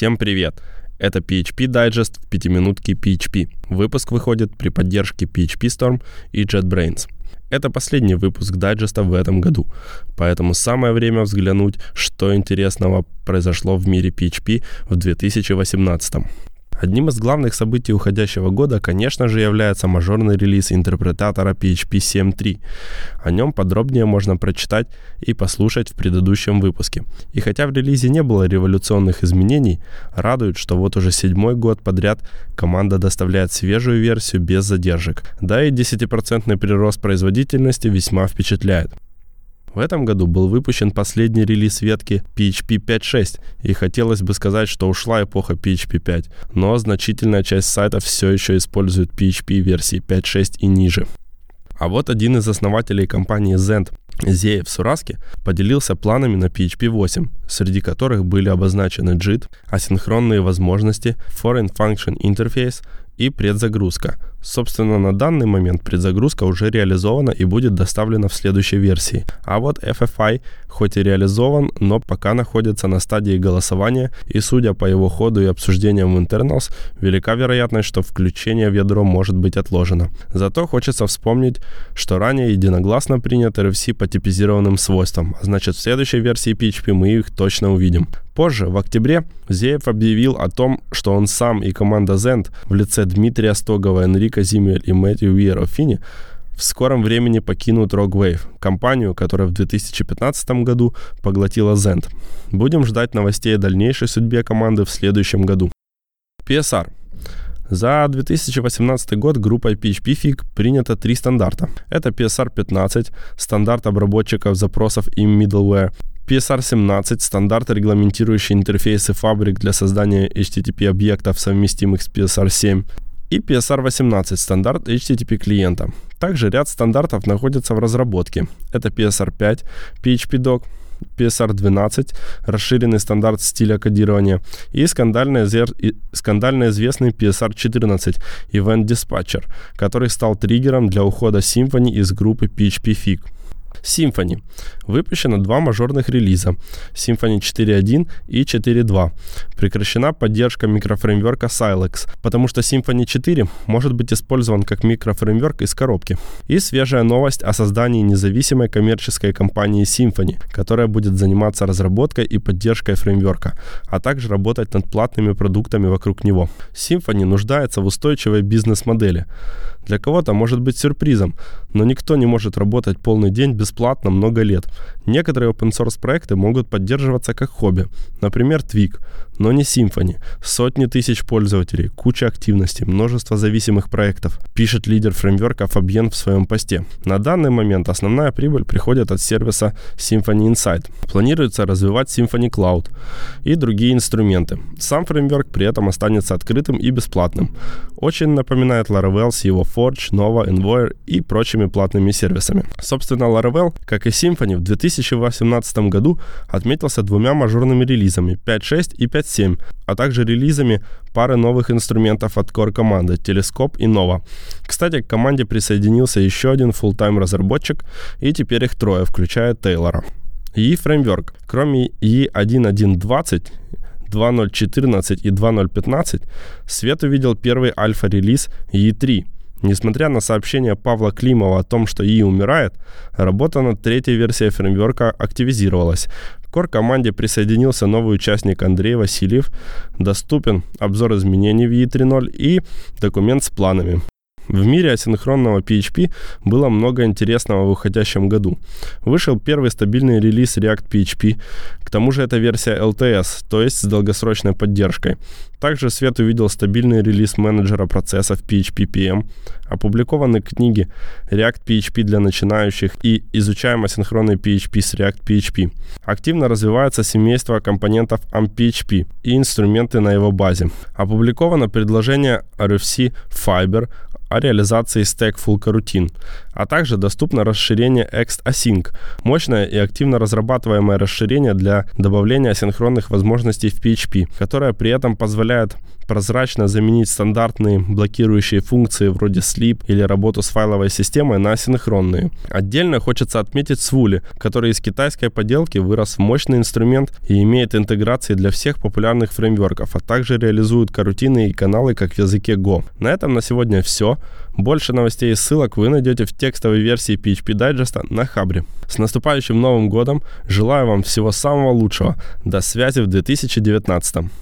Всем привет! Это PHP Digest в пятиминутке PHP. Выпуск выходит при поддержке PHP Storm и JetBrains. Это последний выпуск дайджеста в этом году, поэтому самое время взглянуть, что интересного произошло в мире PHP в 2018. Одним из главных событий уходящего года, конечно же, является мажорный релиз интерпретатора PHP 7.3. О нем подробнее можно прочитать и послушать в предыдущем выпуске. И хотя в релизе не было революционных изменений, радует, что вот уже седьмой год подряд команда доставляет свежую версию без задержек. Да и 10% прирост производительности весьма впечатляет. В этом году был выпущен последний релиз ветки PHP 5.6, и хотелось бы сказать, что ушла эпоха PHP 5, но значительная часть сайтов все еще использует PHP версии 5.6 и ниже. А вот один из основателей компании Zend, Зеев Сураски, поделился планами на PHP 8, среди которых были обозначены JIT, асинхронные возможности, Foreign Function Interface и предзагрузка – Собственно, на данный момент предзагрузка уже реализована и будет доставлена в следующей версии. А вот FFI хоть и реализован, но пока находится на стадии голосования, и судя по его ходу и обсуждениям в internals, велика вероятность, что включение в ядро может быть отложено. Зато хочется вспомнить, что ранее единогласно принят RFC по типизированным свойствам, а значит в следующей версии PHP мы их точно увидим. Позже, в октябре, Зеев объявил о том, что он сам и команда Zend в лице Дмитрия Стогова, Энрика Зимель и Мэтью Уиерофини в скором времени покинут Rogwave, компанию, которая в 2015 году поглотила Zend. Будем ждать новостей о дальнейшей судьбе команды в следующем году. PSR. За 2018 год группой PHP Fig принято три стандарта. Это PSR 15, стандарт обработчиков запросов и middleware, PSR-17 – стандарт, регламентирующий интерфейсы фабрик для создания HTTP-объектов, совместимых с PSR-7, и PSR-18 – стандарт HTTP клиента. Также ряд стандартов находится в разработке. Это PSR-5, PHP-Doc, PSR-12, расширенный стандарт стиля кодирования, и скандально, и скандально известный PSR-14, Event Dispatcher, который стал триггером для ухода Symfony из группы PHP Fig. Symfony. Выпущено два мажорных релиза Symfony 4.1 и 4.2. Прекращена поддержка микрофреймворка Silex, потому что Symfony 4 может быть использован как микрофреймворк из коробки. И свежая новость о создании независимой коммерческой компании Symfony, которая будет заниматься разработкой и поддержкой фреймворка, а также работать над платными продуктами вокруг него. Symfony нуждается в устойчивой бизнес-модели. Для кого-то может быть сюрпризом, но никто не может работать полный день бесплатно много лет. Некоторые open source проекты могут поддерживаться как хобби, например, Twig, но не Symfony. Сотни тысяч пользователей, куча активностей, множество зависимых проектов, пишет лидер фреймворка Фабьен в своем посте. На данный момент основная прибыль приходит от сервиса Symfony Insight. Планируется развивать Symfony Cloud и другие инструменты. Сам фреймворк при этом останется открытым и бесплатным. Очень напоминает Laravel с его Forge, Nova, Envoy и прочими платными сервисами. Собственно, Laravel, как и Symfony, в 2018 году отметился двумя мажорными релизами 5.6 и 5.7, а также релизами пары новых инструментов от Core команды Telescope и Nova. Кстати, к команде присоединился еще один full-time разработчик, и теперь их трое, включая Тейлора. E фреймворк. Кроме E1120 2.0.14 и 2.0.15 свет увидел первый альфа-релиз E3 – Несмотря на сообщение Павла Климова о том, что ИИ умирает, работа над третьей версией фреймворка активизировалась. К core-команде присоединился новый участник Андрей Васильев. Доступен обзор изменений в ИИ 3.0 и документ с планами. В мире асинхронного PHP было много интересного в уходящем году. Вышел первый стабильный релиз React PHP, к тому же это версия LTS, то есть с долгосрочной поддержкой. Также Свет увидел стабильный релиз менеджера процессов PHP PM, опубликованы книги React PHP для начинающих и изучаем асинхронный PHP с React PHP. Активно развивается семейство компонентов AmpPHP и инструменты на его базе. Опубликовано предложение RFC Fiber, о реализации Stack Full Coroutine, А также доступно расширение Ext-Async, мощное и активно разрабатываемое расширение для добавления асинхронных возможностей в PHP, которое при этом позволяет прозрачно заменить стандартные блокирующие функции вроде sleep или работу с файловой системой на асинхронные. Отдельно хочется отметить Swooly, который из китайской поделки вырос в мощный инструмент и имеет интеграции для всех популярных фреймворков, а также реализует карутины и каналы как в языке Go. На этом на сегодня все. Больше новостей и ссылок вы найдете в текстовой версии PHP Digest на Хабре. С наступающим Новым годом! Желаю вам всего самого лучшего. До связи в 2019.